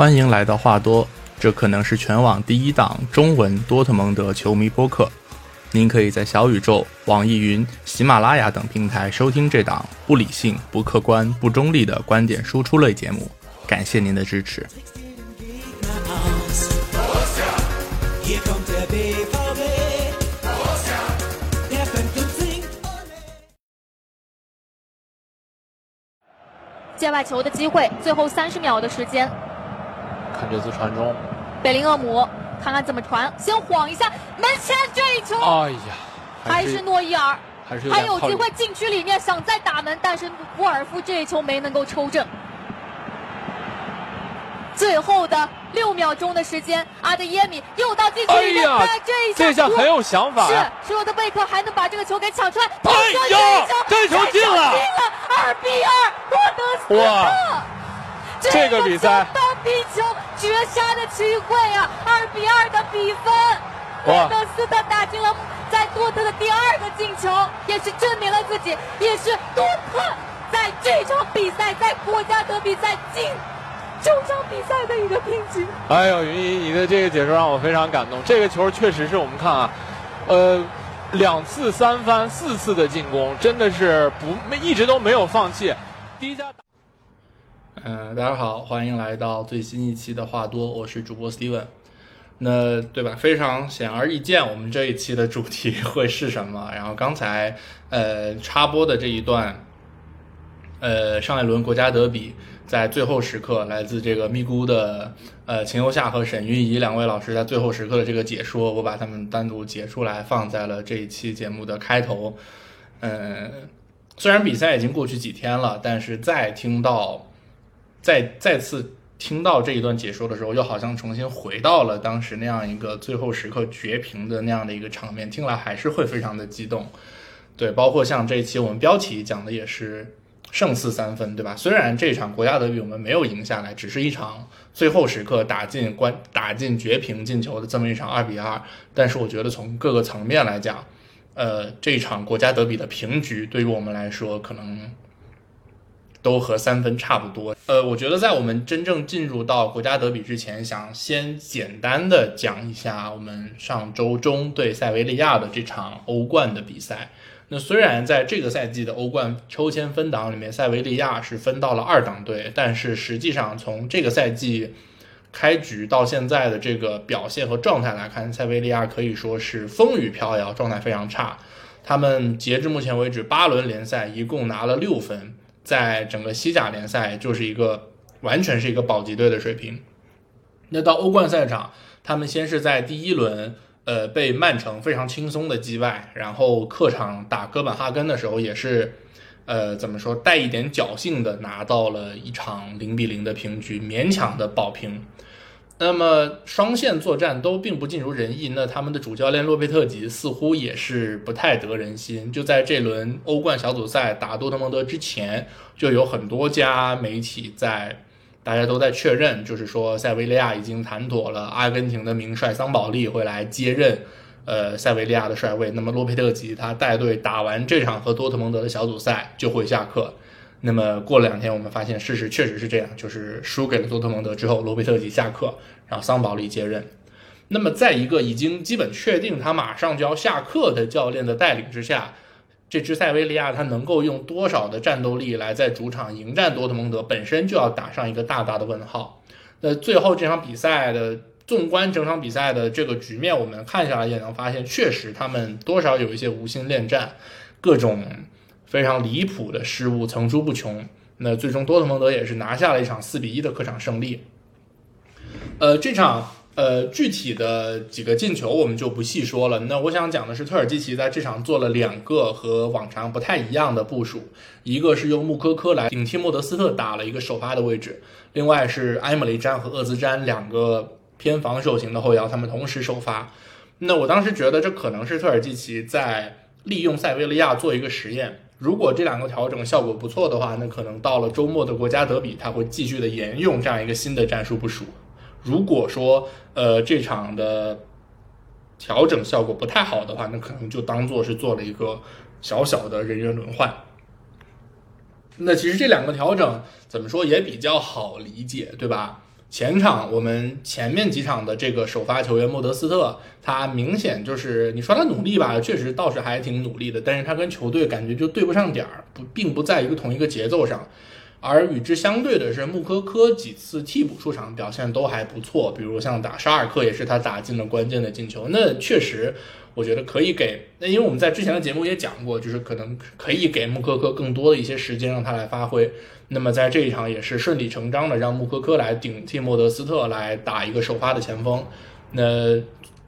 欢迎来到话多，这可能是全网第一档中文多特蒙德球迷播客。您可以在小宇宙、网易云、喜马拉雅等平台收听这档不理性、不客观、不中立的观点输出类节目。感谢您的支持。界外球的机会，最后三十秒的时间，看这次传中，贝林厄姆看看怎么传，先晃一下门前这一球，哎呀，还是诺伊尔，还是有还有机会禁区里面想再打门，但是沃尔夫这一球没能够抽正。最后的六秒钟的时间，阿德耶米又到禁区里面，哎这一哇这下很有想法。呀！是施罗德贝克还能把这个球给抢出来，哎呀这球进了。进了，二比二，洛德斯特。这个比赛单皮球绝杀的机会啊！二比二的比分，哇洛德斯特打进了在多特的第二个进球，也是证明了自己，也是多特在这场比赛在国家德比赛近九场比赛的一个平局。哎呦，云姨，你的这个解说让我非常感动。这个球确实是我们看啊，呃，两次三番四次的进攻，真的是不没一直都没有放弃。第一嗯，大家好，欢迎来到最新一期的话多，我是主播 Steven。那对吧？非常显而易见，我们这一期的主题 会是什么？然后刚才呃插播的这一段，呃上一轮国家德比在最后时刻，来自这个咪咕的呃秦游夏和沈云怡两位老师在最后时刻的这个解说，我把他们单独截出来放在了这一期节目的开头。嗯，虽然比赛已经过去几天了，但是再听到。再再次听到这一段解说的时候，又好像重新回到了当时那样一个最后时刻绝平的那样的一个场面，听来还是会非常的激动。对，包括像这一期我们标题讲的也是胜似三分，对吧？虽然这场国家德比我们没有赢下来，只是一场最后时刻打进关打进绝平进球的这么一场二比二，但是我觉得从各个层面来讲，呃，这场国家德比的平局对于我们来说可能。都和三分差不多。呃，我觉得在我们真正进入到国家德比之前，想先简单的讲一下我们上周中对塞维利亚的这场欧冠的比赛。那虽然在这个赛季的欧冠抽签分档里面，塞维利亚是分到了二档队，但是实际上从这个赛季开局到现在的这个表现和状态来看，塞维利亚可以说是风雨飘摇，状态非常差。他们截至目前为止八轮联赛一共拿了六分。在整个西甲联赛就是一个完全是一个保级队的水平。那到欧冠赛场，他们先是在第一轮，呃，被曼城非常轻松的击败，然后客场打哥本哈根的时候也是，呃，怎么说带一点侥幸的拿到了一场零比零的平局，勉强的保平。那么双线作战都并不尽如人意，那他们的主教练洛佩特吉似乎也是不太得人心。就在这轮欧冠小组赛打多特蒙德之前，就有很多家媒体在，大家都在确认，就是说塞维利亚已经谈妥了，阿根廷的名帅桑保利会来接任，呃，塞维利亚的帅位。那么洛佩特吉他带队打完这场和多特蒙德的小组赛就会下课。那么过了两天，我们发现事实确实是这样，就是输给了多特蒙德之后，罗贝特吉下课，然后桑保利接任。那么在一个已经基本确定他马上就要下课的教练的带领之下，这支塞维利亚他能够用多少的战斗力来在主场迎战多特蒙德，本身就要打上一个大大的问号。那最后这场比赛的，纵观整场比赛的这个局面，我们看下来也能发现，确实他们多少有一些无心恋战，各种。非常离谱的失误层出不穷，那最终多特蒙德也是拿下了一场四比一的客场胜利。呃，这场呃具体的几个进球我们就不细说了。那我想讲的是，特尔基奇在这场做了两个和往常不太一样的部署，一个是用穆科科来顶替莫德斯特打了一个首发的位置，另外是埃姆雷詹和厄兹詹两个偏防守型的后腰，他们同时首发。那我当时觉得这可能是特尔基奇在利用塞维利亚做一个实验。如果这两个调整效果不错的话，那可能到了周末的国家德比，他会继续的沿用这样一个新的战术部署。如果说呃这场的调整效果不太好的话，那可能就当做是做了一个小小的人员轮换。那其实这两个调整怎么说也比较好理解，对吧？前场我们前面几场的这个首发球员莫德斯特，他明显就是你说他努力吧，确实倒是还挺努力的，但是他跟球队感觉就对不上点儿，不并不在一个同一个节奏上。而与之相对的是，穆科科几次替补出场表现都还不错，比如像打沙尔克也是他打进了关键的进球。那确实，我觉得可以给。那因为我们在之前的节目也讲过，就是可能可以给穆科科更多的一些时间让他来发挥。那么在这一场也是顺理成章的让穆科科来顶替莫德斯特来打一个首发的前锋。那。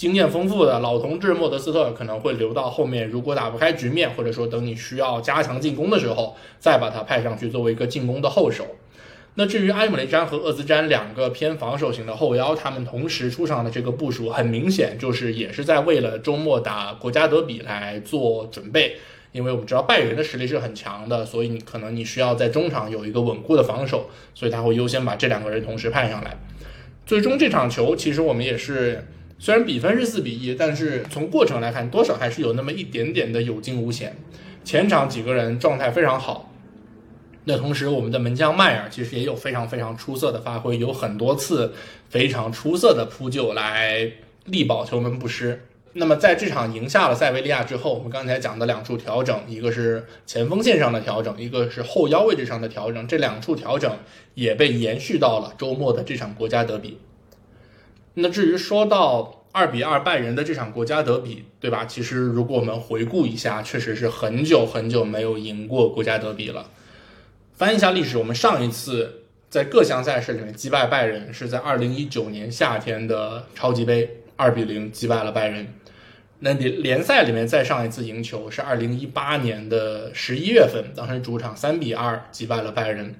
经验丰富的老同志莫德斯特可能会留到后面，如果打不开局面，或者说等你需要加强进攻的时候，再把他派上去作为一个进攻的后手。那至于埃姆雷詹和厄兹詹两个偏防守型的后腰，他们同时出场的这个部署，很明显就是也是在为了周末打国家德比来做准备。因为我们知道拜仁的实力是很强的，所以你可能你需要在中场有一个稳固的防守，所以他会优先把这两个人同时派上来。最终这场球，其实我们也是。虽然比分是四比一，但是从过程来看，多少还是有那么一点点的有惊无险。前场几个人状态非常好，那同时我们的门将迈尔其实也有非常非常出色的发挥，有很多次非常出色的扑救来力保球门不失。那么在这场赢下了塞维利亚之后，我们刚才讲的两处调整，一个是前锋线上的调整，一个是后腰位置上的调整，这两处调整也被延续到了周末的这场国家德比。那至于说到二比二拜仁的这场国家德比，对吧？其实如果我们回顾一下，确实是很久很久没有赢过国家德比了。翻一下历史，我们上一次在各项赛事里面击败拜仁，是在二零一九年夏天的超级杯，二比零击败了拜仁。那联联赛里面再上一次赢球是二零一八年的十一月份，当时主场三比二击败了拜仁，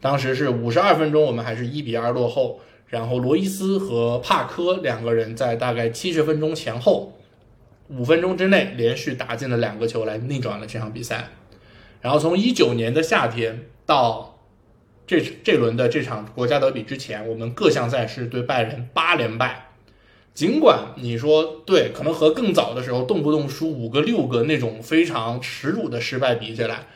当时是五十二分钟，我们还是一比二落后。然后罗伊斯和帕科两个人在大概七十分钟前后，五分钟之内连续打进了两个球来逆转了这场比赛。然后从一九年的夏天到这这轮的这场国家德比之前，我们各项赛事对拜仁八连败。尽管你说对，可能和更早的时候动不动输五个六个那种非常耻辱的失败比起来，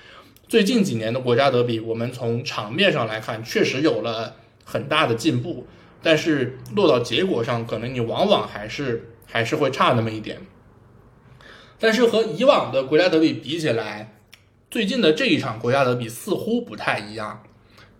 最近几年的国家德比，我们从场面上来看确实有了很大的进步。但是落到结果上，可能你往往还是还是会差那么一点。但是和以往的国家德比比起来，最近的这一场国家德比似乎不太一样。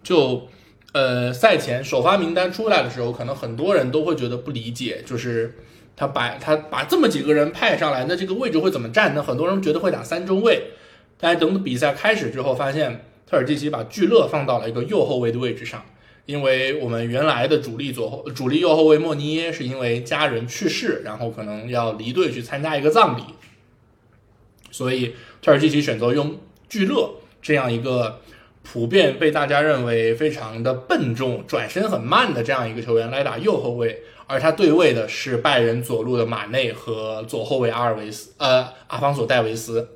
就呃赛前首发名单出来的时候，可能很多人都会觉得不理解，就是他把他把这么几个人派上来，那这个位置会怎么站？呢？很多人觉得会打三中卫。但是等比赛开始之后，发现特尔季奇把聚勒放到了一个右后卫的位置上。因为我们原来的主力左后主力右后卫莫尼耶是因为家人去世，然后可能要离队去参加一个葬礼，所以特尔基奇选择用聚勒这样一个普遍被大家认为非常的笨重、转身很慢的这样一个球员来打右后卫，而他对位的是拜仁左路的马内和左后卫阿尔维斯，呃，阿方索戴维斯。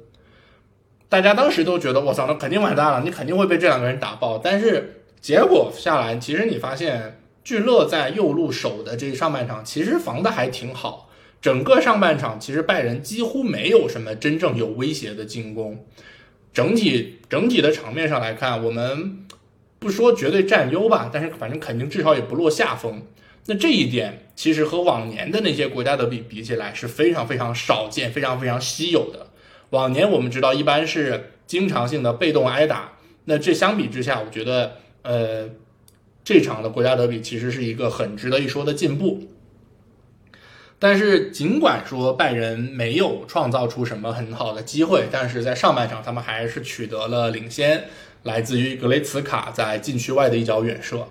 大家当时都觉得，我操，那肯定完蛋了，你肯定会被这两个人打爆，但是。结果下来，其实你发现聚勒在右路守的这上半场，其实防的还挺好。整个上半场，其实拜仁几乎没有什么真正有威胁的进攻。整体整体的场面上来看，我们不说绝对占优吧，但是反正肯定至少也不落下风。那这一点其实和往年的那些国家德比比起来是非常非常少见、非常非常稀有的。往年我们知道一般是经常性的被动挨打，那这相比之下，我觉得。呃，这场的国家德比其实是一个很值得一说的进步，但是尽管说拜仁没有创造出什么很好的机会，但是在上半场他们还是取得了领先，来自于格雷茨卡在禁区外的一脚远射。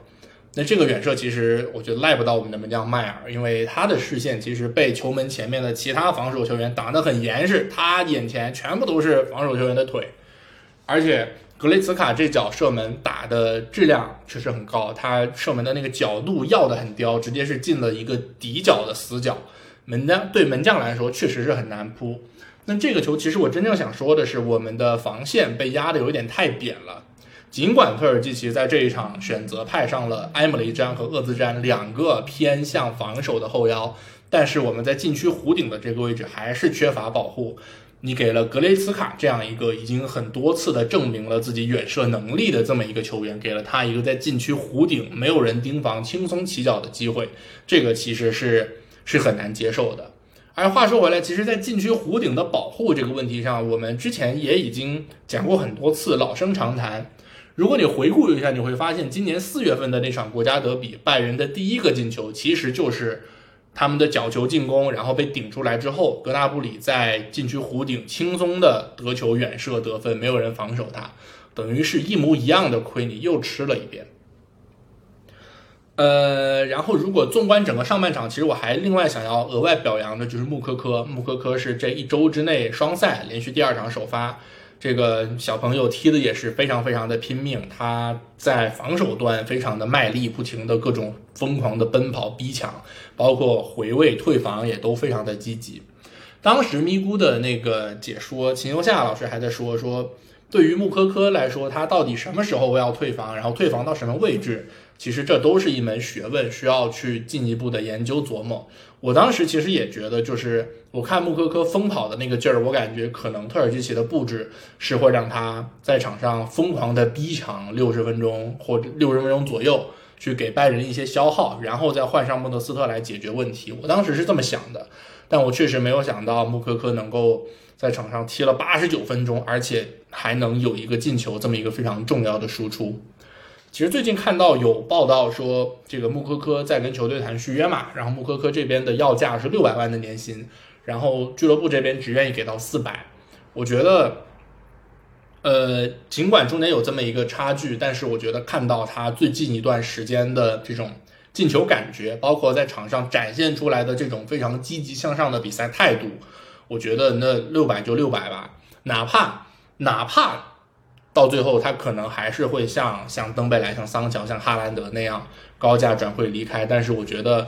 那这个远射其实我觉得赖不到我们的门将迈尔，因为他的视线其实被球门前面的其他防守球员挡得很严实，他眼前全部都是防守球员的腿，而且。格雷茨卡这脚射门打的质量确实很高，他射门的那个角度要的很刁，直接是进了一个底角的死角。门将对门将来说确实是很难扑。那这个球其实我真正想说的是，我们的防线被压的有点太扁了。尽管特尔基奇在这一场选择派上了埃姆雷詹和厄兹詹两个偏向防守的后腰，但是我们在禁区弧顶的这个位置还是缺乏保护。你给了格雷茨卡这样一个已经很多次的证明了自己远射能力的这么一个球员，给了他一个在禁区弧顶没有人盯防、轻松起脚的机会，这个其实是是很难接受的。而话说回来，其实，在禁区弧顶的保护这个问题上，我们之前也已经讲过很多次，老生常谈。如果你回顾一下，你会发现今年四月份的那场国家德比，拜仁的第一个进球其实就是。他们的角球进攻，然后被顶出来之后，格纳布里在禁区弧顶轻松的得球远射得分，没有人防守他，等于是一模一样的亏，你又吃了一遍。呃，然后如果纵观整个上半场，其实我还另外想要额外表扬的就是穆科科，穆科科是这一周之内双赛连续第二场首发。这个小朋友踢的也是非常非常的拼命，他在防守端非常的卖力，不停的各种疯狂的奔跑逼抢，包括回位退防也都非常的积极。当时咪咕的那个解说秦游夏老师还在说说，对于穆科科来说，他到底什么时候要退防，然后退防到什么位置？其实这都是一门学问，需要去进一步的研究琢磨。我当时其实也觉得，就是我看穆科科疯跑的那个劲儿，我感觉可能特尔基奇的布置是会让他在场上疯狂的逼抢六十分钟或者六十分钟左右，去给拜仁一些消耗，然后再换上莫德斯特来解决问题。我当时是这么想的，但我确实没有想到穆科科能够在场上踢了八十九分钟，而且还能有一个进球这么一个非常重要的输出。其实最近看到有报道说，这个穆科科在跟球队谈续约嘛，然后穆科科这边的要价是六百万的年薪，然后俱乐部这边只愿意给到四百。我觉得，呃，尽管中间有这么一个差距，但是我觉得看到他最近一段时间的这种进球感觉，包括在场上展现出来的这种非常积极向上的比赛态度，我觉得那六百就六百吧，哪怕哪怕。到最后，他可能还是会像像登贝莱、像桑乔、像哈兰德那样高价转会离开。但是，我觉得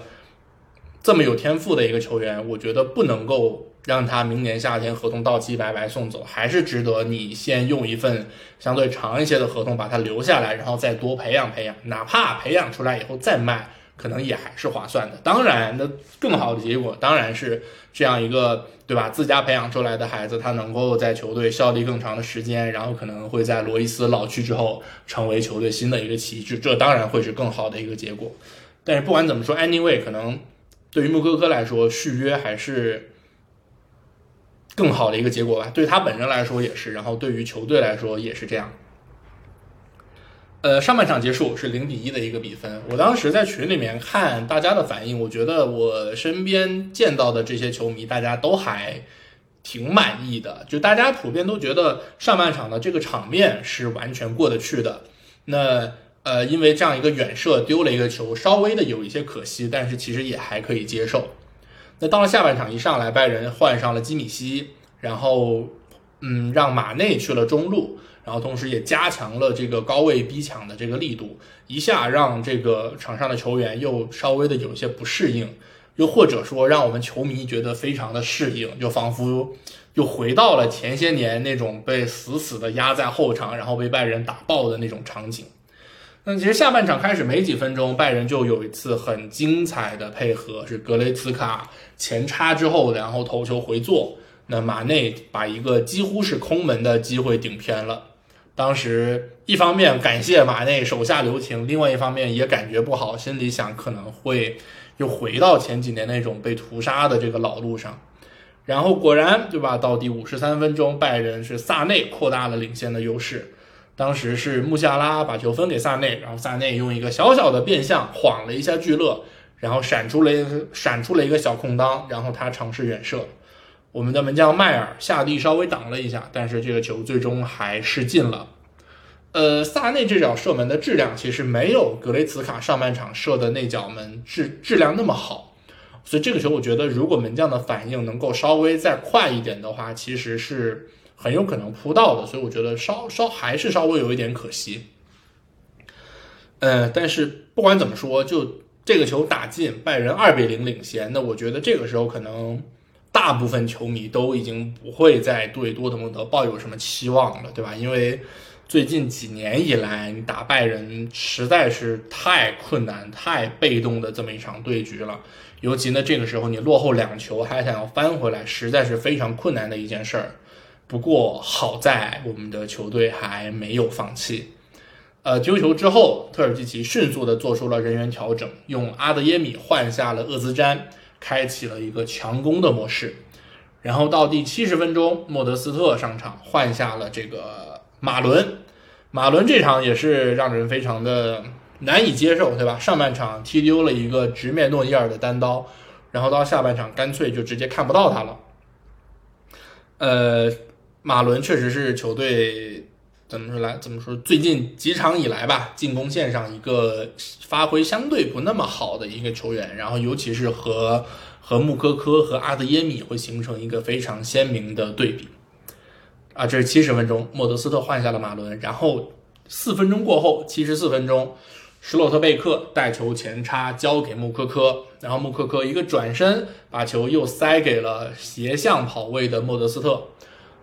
这么有天赋的一个球员，我觉得不能够让他明年夏天合同到期白白送走，还是值得你先用一份相对长一些的合同把他留下来，然后再多培养培养，哪怕培养出来以后再卖。可能也还是划算的。当然，那更好的结果当然是这样一个，对吧？自家培养出来的孩子，他能够在球队效力更长的时间，然后可能会在罗伊斯老去之后成为球队新的一个旗帜，这当然会是更好的一个结果。但是不管怎么说，anyway，可能对于穆科科来说，续约还是更好的一个结果吧。对他本人来说也是，然后对于球队来说也是这样。呃，上半场结束是零比一的一个比分。我当时在群里面看大家的反应，我觉得我身边见到的这些球迷，大家都还挺满意的。就大家普遍都觉得上半场的这个场面是完全过得去的。那呃，因为这样一个远射丢了一个球，稍微的有一些可惜，但是其实也还可以接受。那到了下半场一上来，拜仁换上了基米希，然后嗯，让马内去了中路。然后同时也加强了这个高位逼抢的这个力度，一下让这个场上的球员又稍微的有一些不适应，又或者说让我们球迷觉得非常的适应，就仿佛又回到了前些年那种被死死的压在后场，然后被拜仁打爆的那种场景。那其实下半场开始没几分钟，拜仁就有一次很精彩的配合，是格雷茨卡前插之后，然后头球回做，那马内把一个几乎是空门的机会顶偏了。当时一方面感谢马内手下留情，另外一方面也感觉不好，心里想可能会又回到前几年那种被屠杀的这个老路上。然后果然，对吧？到第五十三分钟，拜仁是萨内扩大了领先的优势。当时是穆夏拉把球分给萨内，然后萨内用一个小小的变向晃了一下聚乐，然后闪出了闪出了一个小空当，然后他尝试远射。我们的门将迈尔下地稍微挡了一下，但是这个球最终还是进了。呃，萨内这脚射门的质量其实没有格雷茨卡上半场射的那脚门质质量那么好，所以这个球我觉得如果门将的反应能够稍微再快一点的话，其实是很有可能扑到的。所以我觉得稍稍还是稍微有一点可惜。呃，但是不管怎么说，就这个球打进，拜仁二比零领先，那我觉得这个时候可能。大部分球迷都已经不会再对多特蒙德抱有什么期望了，对吧？因为最近几年以来，你打败人实在是太困难、太被动的这么一场对局了。尤其呢，这个时候你落后两球还想要翻回来，实在是非常困难的一件事儿。不过好在我们的球队还没有放弃。呃，丢球之后，特尔基奇迅速的做出了人员调整，用阿德耶米换下了厄兹詹，开启了一个强攻的模式。然后到第七十分钟，莫德斯特上场换下了这个马伦。马伦这场也是让人非常的难以接受，对吧？上半场踢丢了一个直面诺伊尔的单刀，然后到下半场干脆就直接看不到他了。呃，马伦确实是球队怎么说来怎么说，最近几场以来吧，进攻线上一个发挥相对不那么好的一个球员，然后尤其是和和穆科科和阿德耶米会形成一个非常鲜明的对比。啊，这是七十分钟，莫德斯特换下了马伦，然后四分钟过后，七十四分钟，施洛特贝克带球前插交给穆科科，然后穆科科一个转身把球又塞给了斜向跑位的莫德斯特，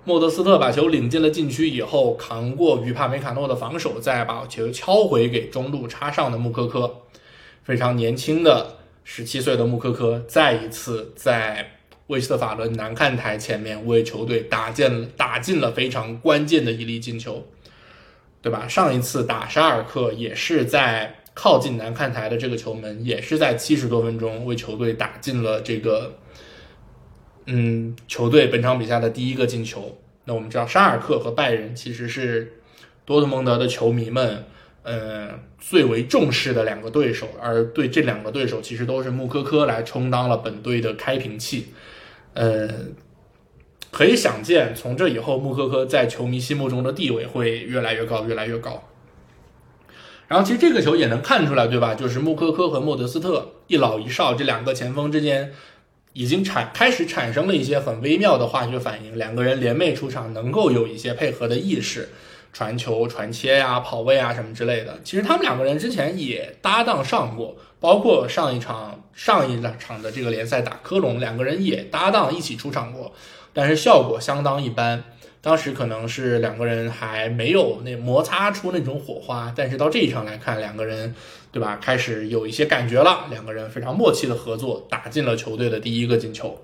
莫德斯特把球领进了禁区以后，扛过于帕梅卡诺的防守，再把球敲回给中路插上的穆科科，非常年轻的十七岁的穆科科再一次在。威斯特法伦南看台前面为球队打进打进了非常关键的一粒进球，对吧？上一次打沙尔克也是在靠近南看台的这个球门，也是在七十多分钟为球队打进了这个，嗯，球队本场比赛的第一个进球。那我们知道沙尔克和拜仁其实是多特蒙德的球迷们，呃，最为重视的两个对手，而对这两个对手其实都是穆科科来充当了本队的开瓶器。呃，可以想见，从这以后，穆科科在球迷心目中的地位会越来越高，越来越高。然后，其实这个球也能看出来，对吧？就是穆科科和莫德斯特一老一少这两个前锋之间，已经产开始产生了一些很微妙的化学反应。两个人联袂出场，能够有一些配合的意识，传球、传切呀、跑位啊什么之类的。其实他们两个人之前也搭档上过。包括上一场上一场的这个联赛打科隆，两个人也搭档一起出场过，但是效果相当一般。当时可能是两个人还没有那摩擦出那种火花，但是到这一场来看，两个人对吧，开始有一些感觉了。两个人非常默契的合作，打进了球队的第一个进球。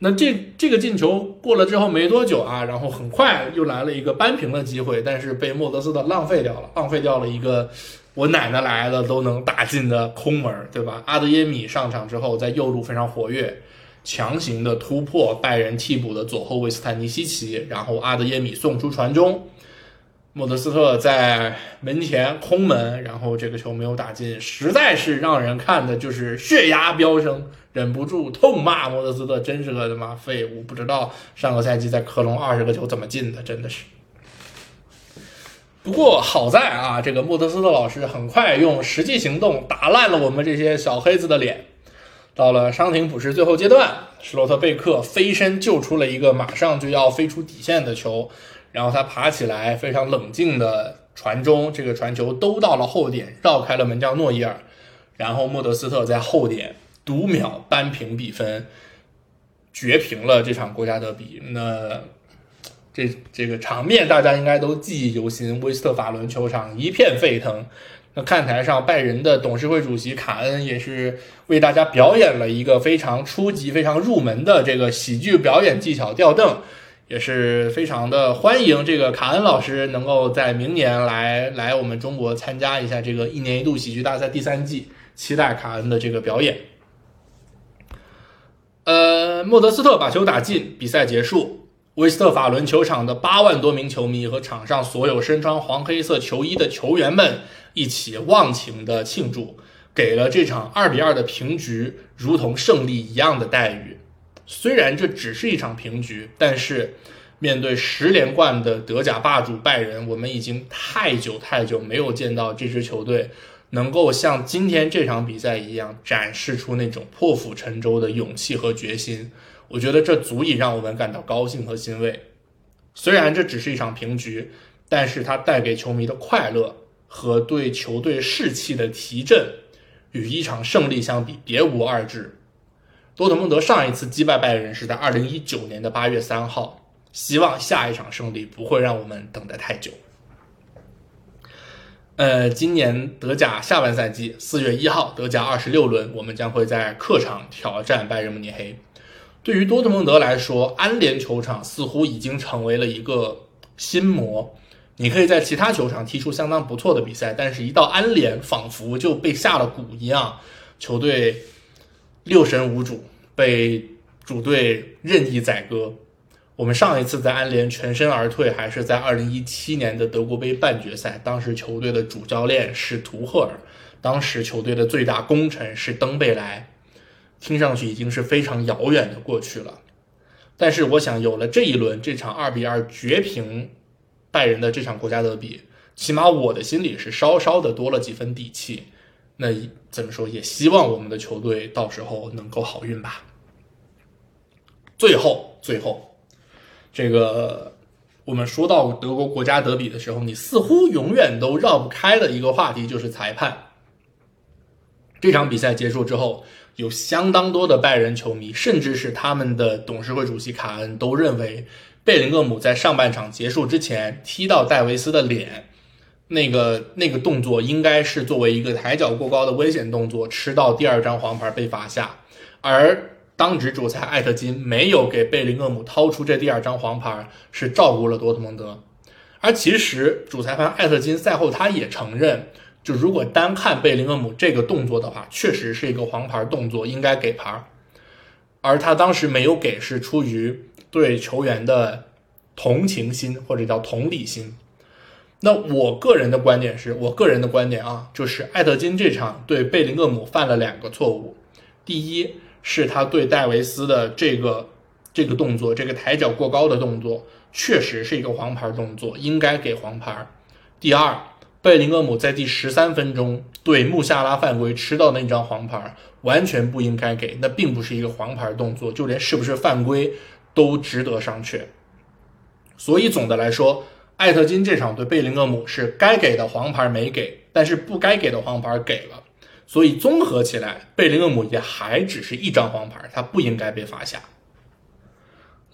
那这这个进球过了之后没多久啊，然后很快又来了一个扳平的机会，但是被莫德斯的浪费掉了，浪费掉了一个。我奶奶来了都能打进的空门，对吧？阿德耶米上场之后，在右路非常活跃，强行的突破拜仁替补的左后卫斯坦尼西奇，然后阿德耶米送出传中，莫德斯特在门前空门，然后这个球没有打进，实在是让人看的就是血压飙升，忍不住痛骂莫德斯特真是个他妈废物，不知道上个赛季在科隆二十个球怎么进的，真的是。不过好在啊，这个莫德斯特老师很快用实际行动打烂了我们这些小黑子的脸。到了伤停补时最后阶段，施洛特贝克飞身救出了一个马上就要飞出底线的球，然后他爬起来非常冷静的传中，这个传球兜到了后点，绕开了门将诺伊尔，然后莫德斯特在后点读秒扳平比分，绝平了这场国家德比。那。这这个场面大家应该都记忆犹新，威斯特法伦球场一片沸腾。那看台上拜仁的董事会主席卡恩也是为大家表演了一个非常初级、非常入门的这个喜剧表演技巧——吊凳，也是非常的欢迎这个卡恩老师能够在明年来来我们中国参加一下这个一年一度喜剧大赛第三季，期待卡恩的这个表演。呃，莫德斯特把球打进，比赛结束。威斯特法伦球场的八万多名球迷和场上所有身穿黄黑色球衣的球员们一起忘情的庆祝，给了这场二比二的平局如同胜利一样的待遇。虽然这只是一场平局，但是面对十连冠的德甲霸主拜仁，我们已经太久太久没有见到这支球队能够像今天这场比赛一样展示出那种破釜沉舟的勇气和决心。我觉得这足以让我们感到高兴和欣慰。虽然这只是一场平局，但是它带给球迷的快乐和对球队士气的提振，与一场胜利相比，别无二致。多特蒙德上一次击败拜仁是在二零一九年的八月三号，希望下一场胜利不会让我们等得太久。呃，今年德甲下半赛季四月一号，德甲二十六轮，我们将会在客场挑战拜仁慕尼黑。对于多特蒙德来说，安联球场似乎已经成为了一个心魔。你可以在其他球场踢出相当不错的比赛，但是一到安联，仿佛就被下了蛊一样，球队六神无主，被主队任意宰割。我们上一次在安联全身而退，还是在二零一七年的德国杯半决赛，当时球队的主教练是图赫尔，当时球队的最大功臣是登贝莱，听上去已经是非常遥远的过去了。但是我想，有了这一轮这场二比二绝平拜仁的这场国家德比，起码我的心里是稍稍的多了几分底气。那怎么说，也希望我们的球队到时候能够好运吧。最后，最后。这个，我们说到德国国家德比的时候，你似乎永远都绕不开的一个话题就是裁判。这场比赛结束之后，有相当多的拜仁球迷，甚至是他们的董事会主席卡恩，都认为贝林厄姆在上半场结束之前踢到戴维斯的脸，那个那个动作应该是作为一个抬脚过高的危险动作，吃到第二张黄牌被罚下，而。当值主裁艾特金没有给贝林厄姆掏出这第二张黄牌，是照顾了多特蒙德。而其实主裁判艾特金赛后他也承认，就如果单看贝林厄姆这个动作的话，确实是一个黄牌动作，应该给牌。而他当时没有给，是出于对球员的同情心或者叫同理心。那我个人的观点是，我个人的观点啊，就是艾特金这场对贝林厄姆犯了两个错误，第一。是他对戴维斯的这个这个动作，这个抬脚过高的动作，确实是一个黄牌动作，应该给黄牌。第二，贝林厄姆在第十三分钟对穆夏拉犯规吃到那张黄牌，完全不应该给，那并不是一个黄牌动作，就连是不是犯规都值得商榷。所以总的来说，艾特金这场对贝林厄姆是该给的黄牌没给，但是不该给的黄牌给了。所以综合起来，贝林厄姆也还只是一张黄牌，他不应该被罚下。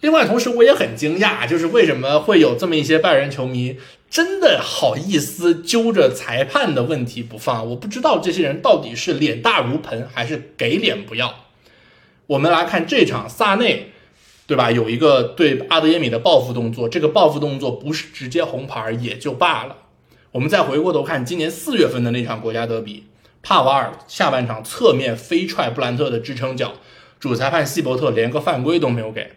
另外，同时我也很惊讶，就是为什么会有这么一些拜仁球迷真的好意思揪着裁判的问题不放？我不知道这些人到底是脸大如盆，还是给脸不要。我们来看这场萨内，对吧？有一个对阿德耶米的报复动作，这个报复动作不是直接红牌也就罢了。我们再回过头看今年四月份的那场国家德比。帕瓦尔下半场侧面飞踹布兰特的支撑脚，主裁判希伯特连个犯规都没有给。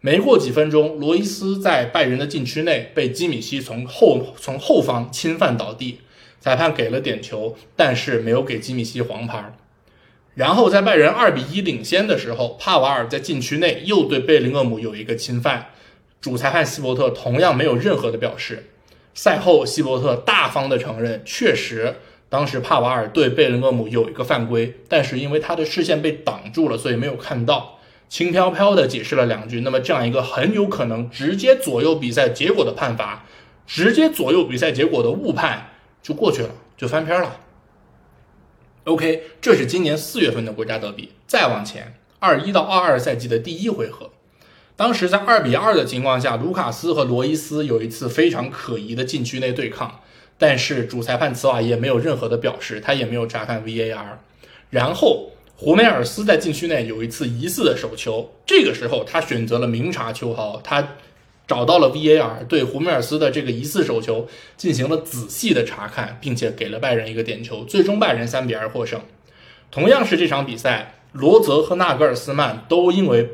没过几分钟，罗伊斯在拜仁的禁区内被基米希从后从后方侵犯倒地，裁判给了点球，但是没有给基米希黄牌。然后在拜仁二比一领先的时候，帕瓦尔在禁区内又对贝林厄姆有一个侵犯，主裁判希伯特同样没有任何的表示。赛后，希伯特大方的承认，确实。当时帕瓦尔对贝林厄姆有一个犯规，但是因为他的视线被挡住了，所以没有看到，轻飘飘的解释了两句。那么这样一个很有可能直接左右比赛结果的判罚，直接左右比赛结果的误判就过去了，就翻篇了。OK，这是今年四月份的国家德比。再往前，二一到二二赛季的第一回合，当时在二比二的情况下，卢卡斯和罗伊斯有一次非常可疑的禁区内对抗。但是主裁判茨瓦耶没有任何的表示，他也没有查看 VAR。然后胡梅尔斯在禁区内有一次疑似的手球，这个时候他选择了明察秋毫，他找到了 VAR，对胡梅尔斯的这个疑似手球进行了仔细的查看，并且给了拜仁一个点球，最终拜仁三比二获胜。同样是这场比赛，罗泽和纳格尔斯曼都因为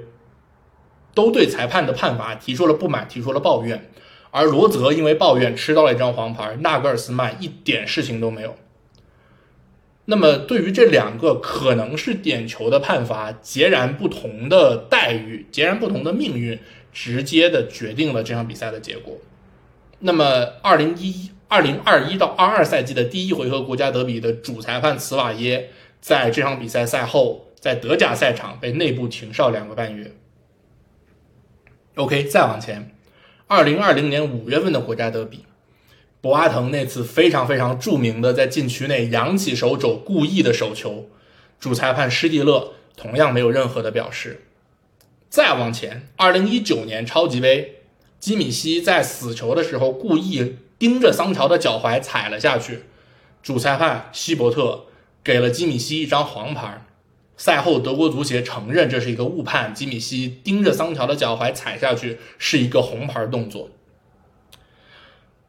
都对裁判的判罚提出了不满，提出了抱怨。而罗泽因为抱怨吃到了一张黄牌，纳格尔斯曼一点事情都没有。那么，对于这两个可能是点球的判罚，截然不同的待遇，截然不同的命运，直接的决定了这场比赛的结果。那么，二零一二零二一到二二赛季的第一回合国家德比的主裁判茨瓦耶，在这场比赛赛后，在德甲赛场被内部停哨两个半月。OK，再往前。二零二零年五月份的国家德比，博阿滕那次非常非常著名的在禁区内扬起手肘故意的手球，主裁判施蒂勒同样没有任何的表示。再往前，二零一九年超级杯，基米希在死球的时候故意盯着桑乔的脚踝踩了下去，主裁判希伯特给了基米希一张黄牌，赛后德国足协承认这是一个误判，基米希盯着桑乔的脚踝踩下去是一个红牌动作。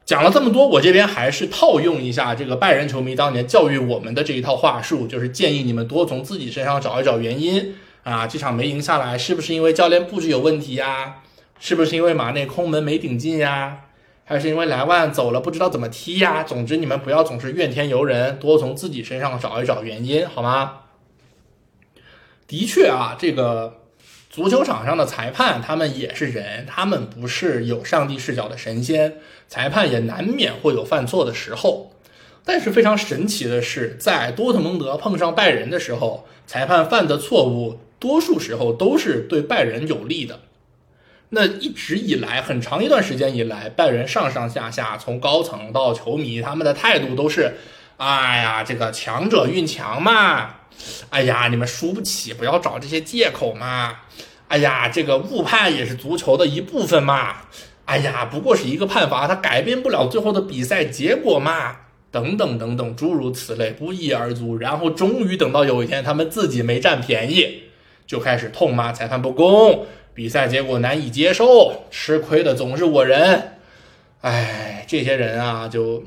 讲了这么多，我这边还是套用一下这个拜仁球迷当年教育我们的这一套话术，就是建议你们多从自己身上找一找原因。啊。这场没赢下来，是不是因为教练布置有问题呀？是不是因为马内空门没顶进呀？还是因为莱万走了不知道怎么踢呀？总之你们不要总是怨天尤人，多从自己身上找一找原因，好吗？的确啊，这个。足球场上的裁判，他们也是人，他们不是有上帝视角的神仙，裁判也难免会有犯错的时候。但是非常神奇的是，在多特蒙德碰上拜仁的时候，裁判犯的错误，多数时候都是对拜仁有利的。那一直以来，很长一段时间以来，拜仁上上下下，从高层到球迷，他们的态度都是：哎呀，这个强者运强嘛。哎呀，你们输不起，不要找这些借口嘛！哎呀，这个误判也是足球的一部分嘛！哎呀，不过是一个判罚，它改变不了最后的比赛结果嘛！等等等等，诸如此类，不一而足。然后终于等到有一天，他们自己没占便宜，就开始痛骂裁判不公，比赛结果难以接受，吃亏的总是我人。哎，这些人啊，就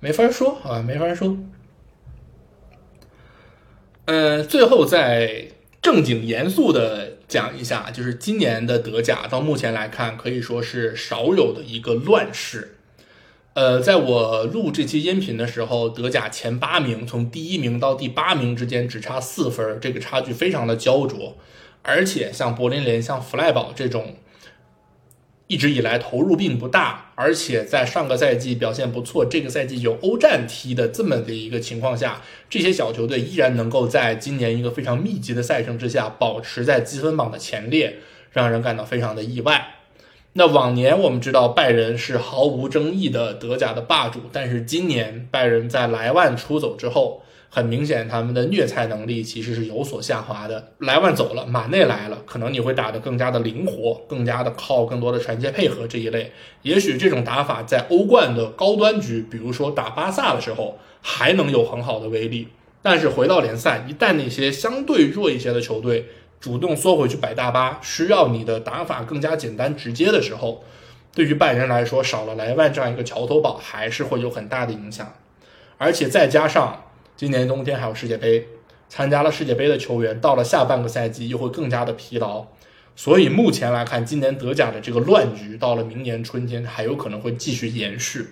没法说啊，没法说。嗯，最后再正经严肃的讲一下，就是今年的德甲到目前来看，可以说是少有的一个乱世。呃，在我录这期音频的时候，德甲前八名从第一名到第八名之间只差四分，这个差距非常的焦灼。而且像柏林联、像弗赖堡这种。一直以来投入并不大，而且在上个赛季表现不错，这个赛季有欧战踢的这么的一个情况下，这些小球队依然能够在今年一个非常密集的赛程之下保持在积分榜的前列，让人感到非常的意外。那往年我们知道拜仁是毫无争议的德甲的霸主，但是今年拜仁在莱万出走之后。很明显，他们的虐菜能力其实是有所下滑的。莱万走了，马内来了，可能你会打得更加的灵活，更加的靠更多的传接配合这一类。也许这种打法在欧冠的高端局，比如说打巴萨的时候，还能有很好的威力。但是回到联赛，一旦那些相对弱一些的球队主动缩回去摆大巴，需要你的打法更加简单直接的时候，对于拜仁来说，少了莱万这样一个桥头堡，还是会有很大的影响。而且再加上。今年冬天还有世界杯，参加了世界杯的球员到了下半个赛季又会更加的疲劳，所以目前来看，今年德甲的这个乱局到了明年春天还有可能会继续延续。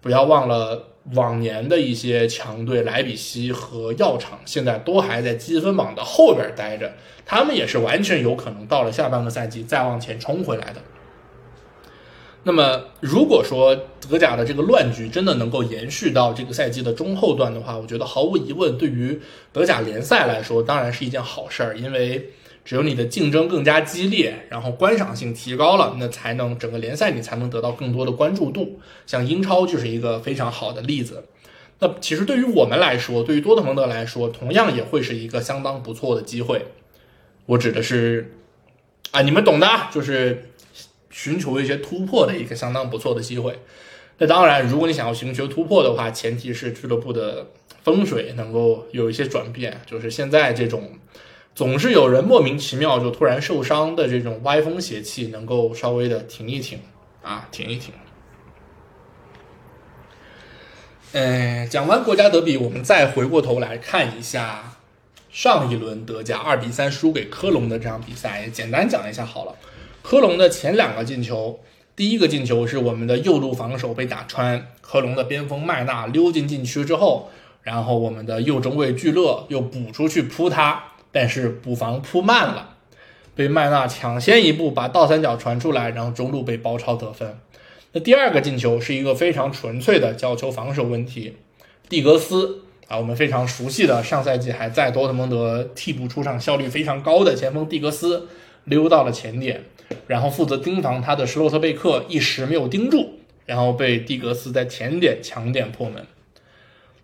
不要忘了往年的一些强队莱比锡和药厂，现在都还在积分榜的后边待着，他们也是完全有可能到了下半个赛季再往前冲回来的。那么，如果说德甲的这个乱局真的能够延续到这个赛季的中后段的话，我觉得毫无疑问，对于德甲联赛来说，当然是一件好事儿。因为只有你的竞争更加激烈，然后观赏性提高了，那才能整个联赛你才能得到更多的关注度。像英超就是一个非常好的例子。那其实对于我们来说，对于多特蒙德来说，同样也会是一个相当不错的机会。我指的是，啊，你们懂的，就是。寻求一些突破的一个相当不错的机会。那当然，如果你想要寻求突破的话，前提是俱乐部的风水能够有一些转变。就是现在这种总是有人莫名其妙就突然受伤的这种歪风邪气，能够稍微的停一停啊，停一停。嗯，讲完国家德比，我们再回过头来看一下上一轮德甲二比三输给科隆的这场比赛，也简单讲一下好了。科隆的前两个进球，第一个进球是我们的右路防守被打穿，科隆的边锋麦纳溜进禁区之后，然后我们的右中卫聚勒又补出去扑他，但是补防扑慢了，被麦纳抢先一步把倒三角传出来，然后中路被包抄得分。那第二个进球是一个非常纯粹的角球防守问题，蒂格斯啊，我们非常熟悉的上赛季还在多特蒙德替补出场效率非常高的前锋蒂格斯溜到了前点。然后负责盯防他的施洛特贝克一时没有盯住，然后被蒂格斯在前点抢点破门。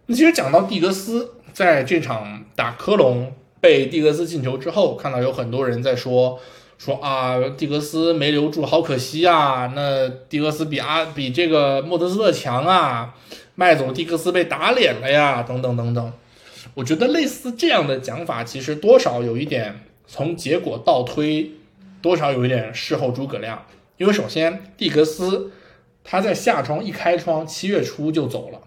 那其实讲到蒂格斯在这场打科隆被蒂格斯进球之后，看到有很多人在说说啊，蒂格斯没留住，好可惜啊。那蒂格斯比阿比这个莫德斯特强啊，麦总蒂格斯被打脸了呀，等等等等。我觉得类似这样的讲法，其实多少有一点从结果倒推，多少有一点事后诸葛亮。因为首先蒂格斯他在夏窗一开窗，七月初就走了，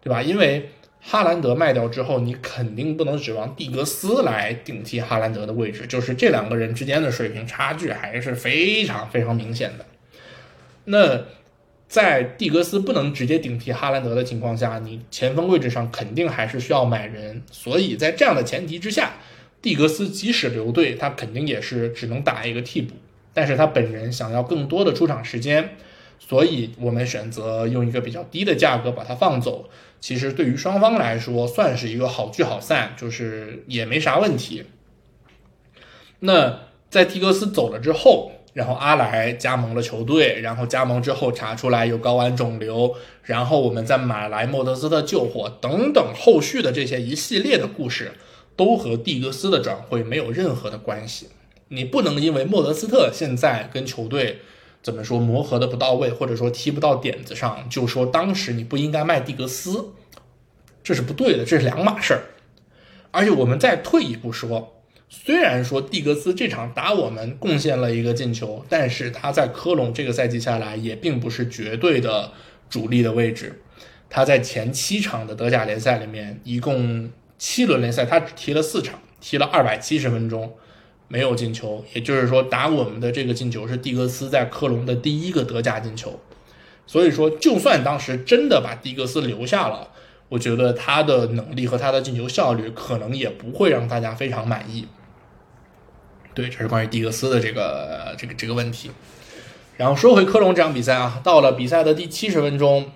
对吧？因为哈兰德卖掉之后，你肯定不能指望蒂格斯来顶替哈兰德的位置，就是这两个人之间的水平差距还是非常非常明显的。那在蒂格斯不能直接顶替哈兰德的情况下，你前锋位置上肯定还是需要买人。所以在这样的前提之下，蒂格斯即使留队，他肯定也是只能打一个替补。但是他本人想要更多的出场时间，所以我们选择用一个比较低的价格把他放走。其实对于双方来说，算是一个好聚好散，就是也没啥问题。那在蒂格斯走了之后。然后阿莱加盟了球队，然后加盟之后查出来有睾丸肿瘤，然后我们再买来莫德斯特救火等等，后续的这些一系列的故事都和蒂格斯的转会没有任何的关系。你不能因为莫德斯特现在跟球队怎么说磨合的不到位，或者说踢不到点子上，就说当时你不应该卖蒂格斯，这是不对的，这是两码事儿。而且我们再退一步说。虽然说蒂格斯这场打我们贡献了一个进球，但是他在科隆这个赛季下来也并不是绝对的主力的位置。他在前七场的德甲联赛里面，一共七轮联赛，他只踢了四场，踢了二百七十分钟，没有进球。也就是说，打我们的这个进球是蒂格斯在科隆的第一个德甲进球。所以说，就算当时真的把蒂格斯留下了，我觉得他的能力和他的进球效率可能也不会让大家非常满意。对，这是关于蒂格斯的这个这个这个问题。然后说回科隆这场比赛啊，到了比赛的第七十分钟，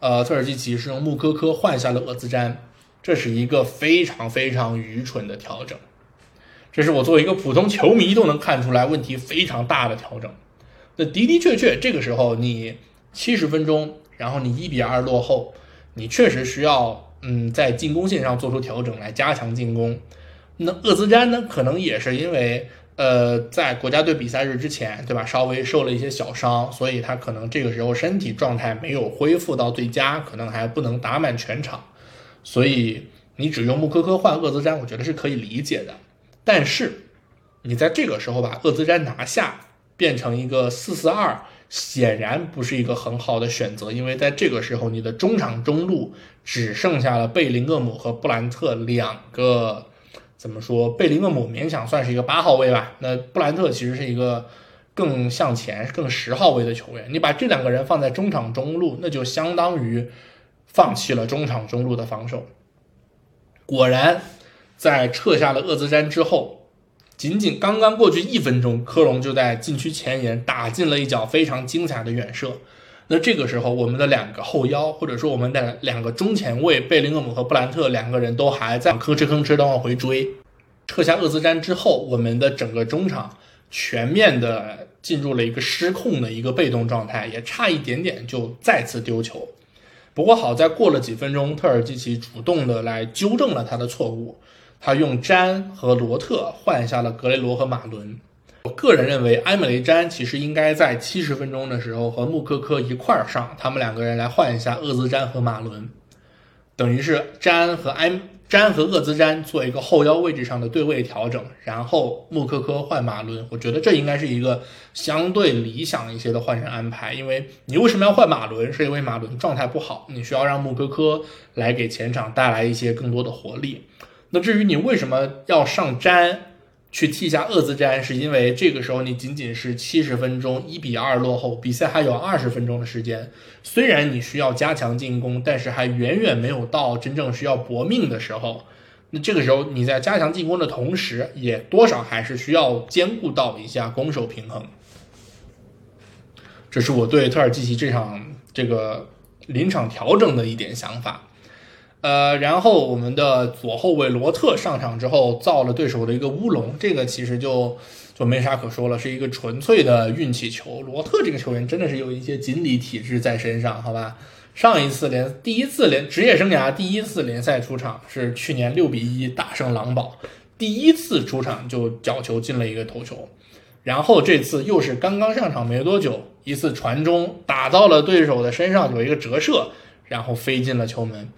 呃，特尔基奇是用穆科科换下了厄兹詹，这是一个非常非常愚蠢的调整。这是我作为一个普通球迷都能看出来问题非常大的调整。那的的确确，这个时候你七十分钟，然后你一比二落后，你确实需要嗯在进攻线上做出调整来加强进攻。那厄兹詹呢，可能也是因为。呃，在国家队比赛日之前，对吧？稍微受了一些小伤，所以他可能这个时候身体状态没有恢复到最佳，可能还不能打满全场。所以你只用穆科科换厄兹詹，我觉得是可以理解的。但是你在这个时候把厄兹詹拿下，变成一个四四二，显然不是一个很好的选择，因为在这个时候你的中场中路只剩下了贝林厄姆和布兰特两个。怎么说？贝林厄姆勉强算是一个八号位吧。那布兰特其实是一个更向前、更十号位的球员。你把这两个人放在中场中路，那就相当于放弃了中场中路的防守。果然，在撤下了厄兹詹之后，仅仅刚刚过去一分钟，科隆就在禁区前沿打进了一脚非常精彩的远射。那这个时候，我们的两个后腰，或者说我们的两个中前卫贝林厄姆和布兰特两个人都还在吭哧吭哧的往回追。撤下厄兹詹之后，我们的整个中场全面的进入了一个失控的一个被动状态，也差一点点就再次丢球。不过好在过了几分钟，特尔基奇主动的来纠正了他的错误，他用詹和罗特换下了格雷罗和马伦。我个人认为，埃梅雷詹其实应该在七十分钟的时候和穆科科一块儿上，他们两个人来换一下厄兹詹和马伦，等于是詹和埃詹和厄兹詹做一个后腰位置上的对位调整，然后穆科科换马伦。我觉得这应该是一个相对理想一些的换人安排，因为你为什么要换马伦？是因为马伦状态不好，你需要让穆科科来给前场带来一些更多的活力。那至于你为什么要上詹？去替下厄兹詹，是因为这个时候你仅仅是七十分钟一比二落后，比赛还有二十分钟的时间。虽然你需要加强进攻，但是还远远没有到真正需要搏命的时候。那这个时候你在加强进攻的同时，也多少还是需要兼顾到一下攻守平衡。这是我对特尔基奇这场这个临场调整的一点想法。呃，然后我们的左后卫罗特上场之后造了对手的一个乌龙，这个其实就就没啥可说了，是一个纯粹的运气球。罗特这个球员真的是有一些锦鲤体质在身上，好吧？上一次联第一次联职业生涯第一次联赛出场是去年六比一大胜狼堡，第一次出场就角球进了一个头球，然后这次又是刚刚上场没多久，一次传中打到了对手的身上有一个折射，然后飞进了球门。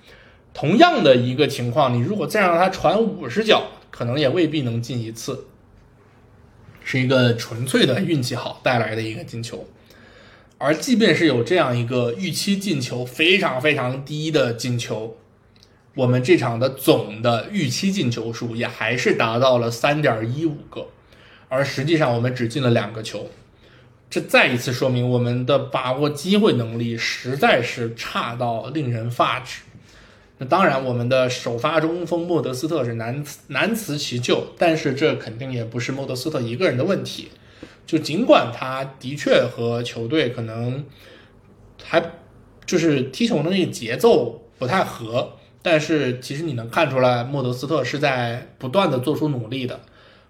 同样的一个情况，你如果再让他传五十脚，可能也未必能进一次。是一个纯粹的运气好带来的一个进球。而即便是有这样一个预期进球非常非常低的进球，我们这场的总的预期进球数也还是达到了三点一五个，而实际上我们只进了两个球。这再一次说明我们的把握机会能力实在是差到令人发指。那当然，我们的首发中锋莫德斯特是难难辞其咎，但是这肯定也不是莫德斯特一个人的问题。就尽管他的确和球队可能还就是踢球的那个节奏不太合，但是其实你能看出来莫德斯特是在不断的做出努力的。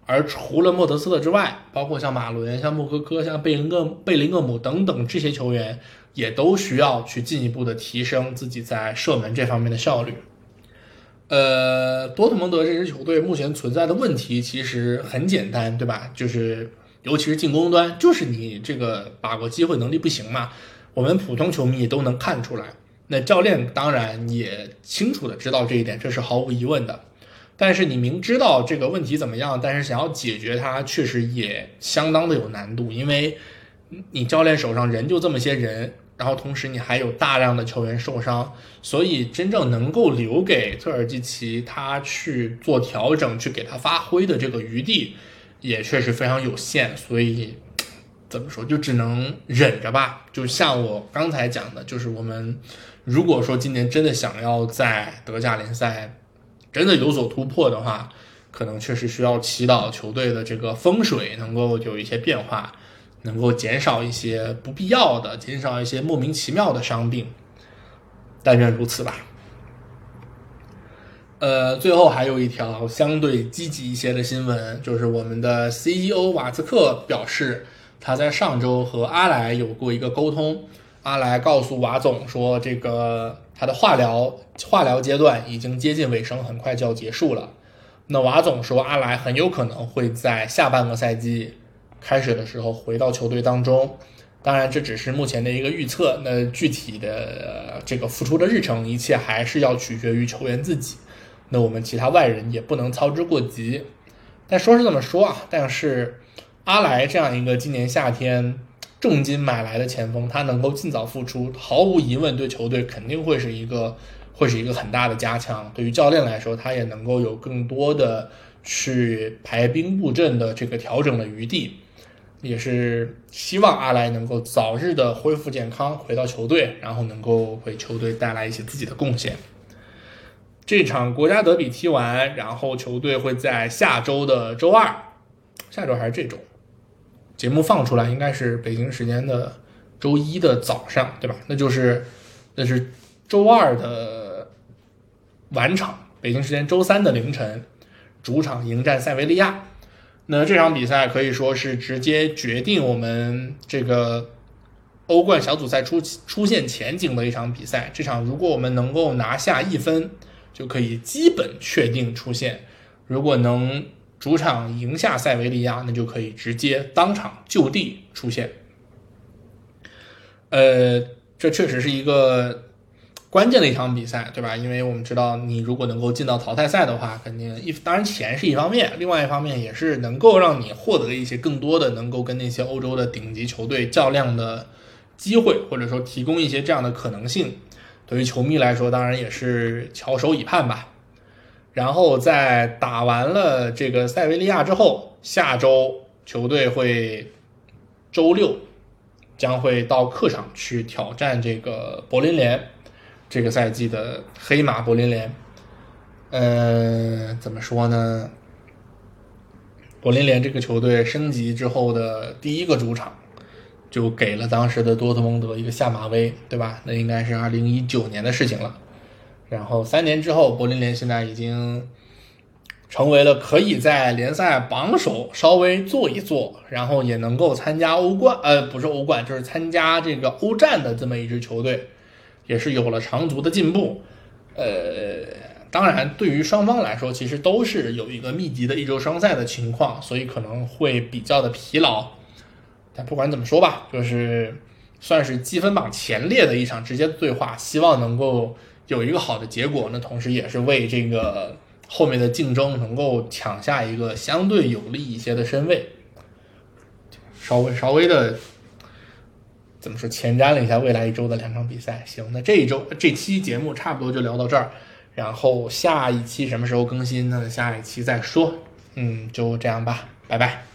而除了莫德斯特之外，包括像马伦、像穆科科、像贝林厄贝林厄姆等等这些球员，也都需要去进一步的提升自己在射门这方面的效率。呃，多特蒙德这支球队目前存在的问题其实很简单，对吧？就是尤其是进攻端，就是你这个把握机会能力不行嘛。我们普通球迷都能看出来，那教练当然也清楚的知道这一点，这是毫无疑问的。但是你明知道这个问题怎么样，但是想要解决它，确实也相当的有难度，因为你教练手上人就这么些人，然后同时你还有大量的球员受伤，所以真正能够留给特尔基奇他去做调整、去给他发挥的这个余地，也确实非常有限。所以怎么说，就只能忍着吧。就像我刚才讲的，就是我们如果说今年真的想要在德甲联赛，真的有所突破的话，可能确实需要祈祷球队的这个风水能够有一些变化，能够减少一些不必要的，减少一些莫名其妙的伤病。但愿如此吧。呃，最后还有一条相对积极一些的新闻，就是我们的 CEO 瓦兹克表示，他在上周和阿莱有过一个沟通，阿莱告诉瓦总说，这个。他的化疗化疗阶段已经接近尾声，很快就要结束了。那瓦总说，阿莱很有可能会在下半个赛季开始的时候回到球队当中。当然，这只是目前的一个预测。那具体的这个复出的日程，一切还是要取决于球员自己。那我们其他外人也不能操之过急。但说是这么说啊，但是阿莱这样一个今年夏天。重金买来的前锋，他能够尽早复出，毫无疑问对球队肯定会是一个会是一个很大的加强。对于教练来说，他也能够有更多的去排兵布阵的这个调整的余地。也是希望阿莱能够早日的恢复健康，回到球队，然后能够为球队带来一些自己的贡献。这场国家德比踢完，然后球队会在下周的周二，下周还是这周？节目放出来应该是北京时间的周一的早上，对吧？那就是那是周二的晚场，北京时间周三的凌晨，主场迎战塞维利亚。那这场比赛可以说是直接决定我们这个欧冠小组赛出出现前景的一场比赛。这场如果我们能够拿下一分，就可以基本确定出线。如果能。主场赢下塞维利亚，那就可以直接当场就地出线。呃，这确实是一个关键的一场比赛，对吧？因为我们知道，你如果能够进到淘汰赛的话，肯定一当然钱是一方面，另外一方面也是能够让你获得一些更多的能够跟那些欧洲的顶级球队较量的机会，或者说提供一些这样的可能性。对于球迷来说，当然也是翘首以盼吧。然后在打完了这个塞维利亚之后，下周球队会周六将会到客场去挑战这个柏林联，这个赛季的黑马柏林联。呃，怎么说呢？柏林联这个球队升级之后的第一个主场，就给了当时的多特蒙德一个下马威，对吧？那应该是二零一九年的事情了。然后三年之后，柏林联现在已经成为了可以在联赛榜首稍微坐一坐，然后也能够参加欧冠，呃，不是欧冠，就是参加这个欧战的这么一支球队，也是有了长足的进步。呃，当然，对于双方来说，其实都是有一个密集的一周双赛的情况，所以可能会比较的疲劳。但不管怎么说吧，就是算是积分榜前列的一场直接对话，希望能够。有一个好的结果，那同时也是为这个后面的竞争能够抢下一个相对有利一些的身位，稍微稍微的怎么说前瞻了一下未来一周的两场比赛。行，那这一周这期节目差不多就聊到这儿，然后下一期什么时候更新呢？下一期再说。嗯，就这样吧，拜拜。